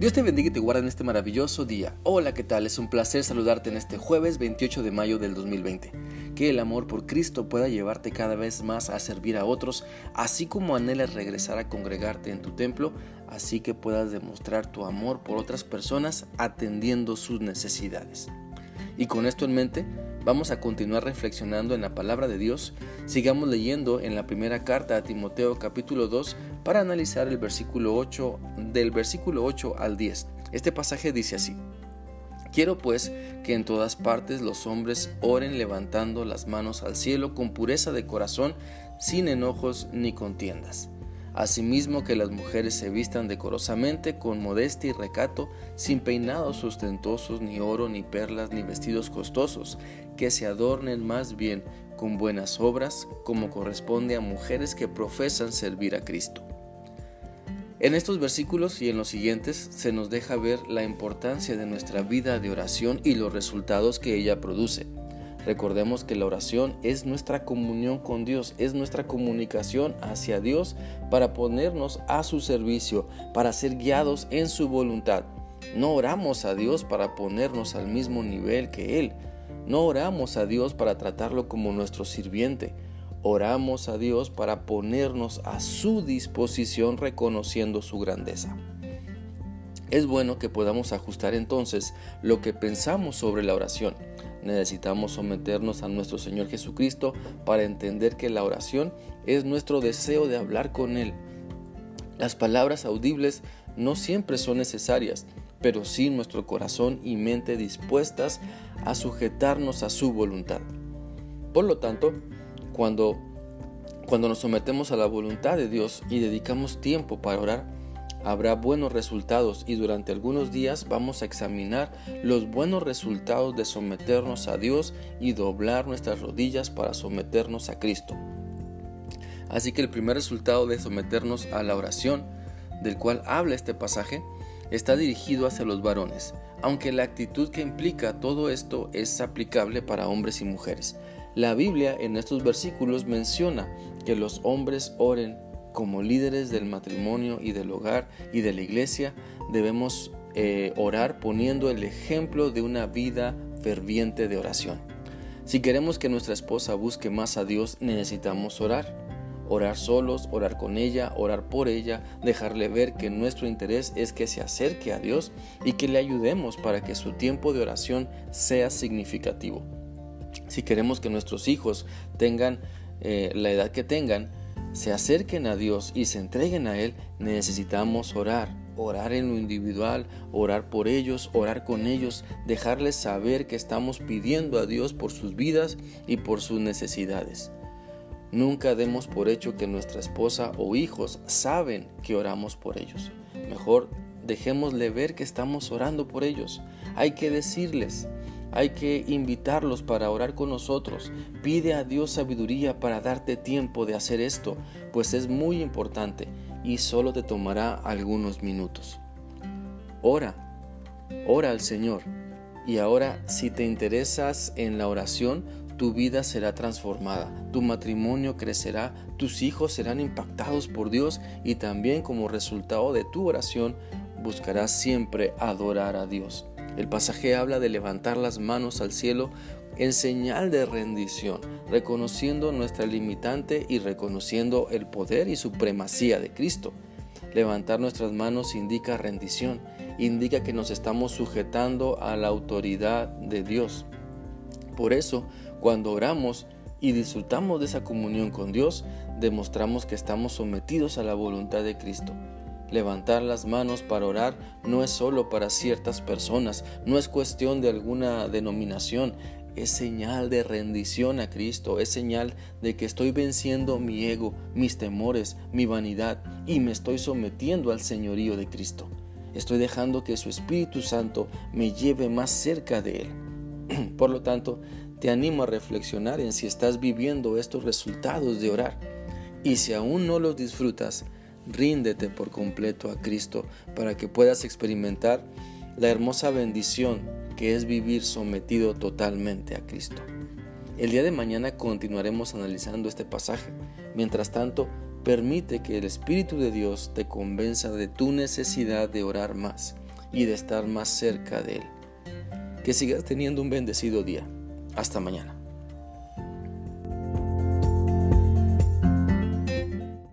Dios te bendiga y te guarde en este maravilloso día. Hola, ¿qué tal? Es un placer saludarte en este jueves 28 de mayo del 2020. Que el amor por Cristo pueda llevarte cada vez más a servir a otros, así como anhelas regresar a congregarte en tu templo, así que puedas demostrar tu amor por otras personas atendiendo sus necesidades. Y con esto en mente, vamos a continuar reflexionando en la palabra de Dios. Sigamos leyendo en la primera carta a Timoteo capítulo 2 para analizar el versículo 8 del versículo 8 al 10. Este pasaje dice así: Quiero pues que en todas partes los hombres oren levantando las manos al cielo con pureza de corazón, sin enojos ni contiendas Asimismo que las mujeres se vistan decorosamente con modestia y recato, sin peinados sustentosos, ni oro, ni perlas, ni vestidos costosos, que se adornen más bien con buenas obras, como corresponde a mujeres que profesan servir a Cristo. En estos versículos y en los siguientes se nos deja ver la importancia de nuestra vida de oración y los resultados que ella produce. Recordemos que la oración es nuestra comunión con Dios, es nuestra comunicación hacia Dios para ponernos a su servicio, para ser guiados en su voluntad. No oramos a Dios para ponernos al mismo nivel que Él. No oramos a Dios para tratarlo como nuestro sirviente. Oramos a Dios para ponernos a su disposición reconociendo su grandeza. Es bueno que podamos ajustar entonces lo que pensamos sobre la oración. Necesitamos someternos a nuestro Señor Jesucristo para entender que la oración es nuestro deseo de hablar con Él. Las palabras audibles no siempre son necesarias, pero sí nuestro corazón y mente dispuestas a sujetarnos a su voluntad. Por lo tanto, cuando, cuando nos sometemos a la voluntad de Dios y dedicamos tiempo para orar, habrá buenos resultados y durante algunos días vamos a examinar los buenos resultados de someternos a Dios y doblar nuestras rodillas para someternos a Cristo. Así que el primer resultado de someternos a la oración, del cual habla este pasaje, está dirigido hacia los varones, aunque la actitud que implica todo esto es aplicable para hombres y mujeres. La Biblia en estos versículos menciona que los hombres oren como líderes del matrimonio y del hogar y de la iglesia, debemos eh, orar poniendo el ejemplo de una vida ferviente de oración. Si queremos que nuestra esposa busque más a Dios, necesitamos orar. Orar solos, orar con ella, orar por ella, dejarle ver que nuestro interés es que se acerque a Dios y que le ayudemos para que su tiempo de oración sea significativo. Si queremos que nuestros hijos tengan eh, la edad que tengan, se acerquen a Dios y se entreguen a Él, necesitamos orar. Orar en lo individual, orar por ellos, orar con ellos, dejarles saber que estamos pidiendo a Dios por sus vidas y por sus necesidades. Nunca demos por hecho que nuestra esposa o hijos saben que oramos por ellos. Mejor dejémosle ver que estamos orando por ellos. Hay que decirles, hay que invitarlos para orar con nosotros. Pide a Dios sabiduría para darte tiempo de hacer esto, pues es muy importante y solo te tomará algunos minutos. Ora, ora al Señor. Y ahora, si te interesas en la oración, tu vida será transformada, tu matrimonio crecerá, tus hijos serán impactados por Dios y también como resultado de tu oración buscarás siempre adorar a Dios. El pasaje habla de levantar las manos al cielo en señal de rendición, reconociendo nuestra limitante y reconociendo el poder y supremacía de Cristo. Levantar nuestras manos indica rendición, indica que nos estamos sujetando a la autoridad de Dios. Por eso, cuando oramos y disfrutamos de esa comunión con Dios, demostramos que estamos sometidos a la voluntad de Cristo. Levantar las manos para orar no es solo para ciertas personas, no es cuestión de alguna denominación, es señal de rendición a Cristo, es señal de que estoy venciendo mi ego, mis temores, mi vanidad y me estoy sometiendo al señorío de Cristo. Estoy dejando que su Espíritu Santo me lleve más cerca de Él. Por lo tanto, te animo a reflexionar en si estás viviendo estos resultados de orar. Y si aún no los disfrutas, ríndete por completo a Cristo para que puedas experimentar la hermosa bendición que es vivir sometido totalmente a Cristo. El día de mañana continuaremos analizando este pasaje. Mientras tanto, permite que el Espíritu de Dios te convenza de tu necesidad de orar más. y de estar más cerca de Él. Que sigas teniendo un bendecido día. Hasta mañana.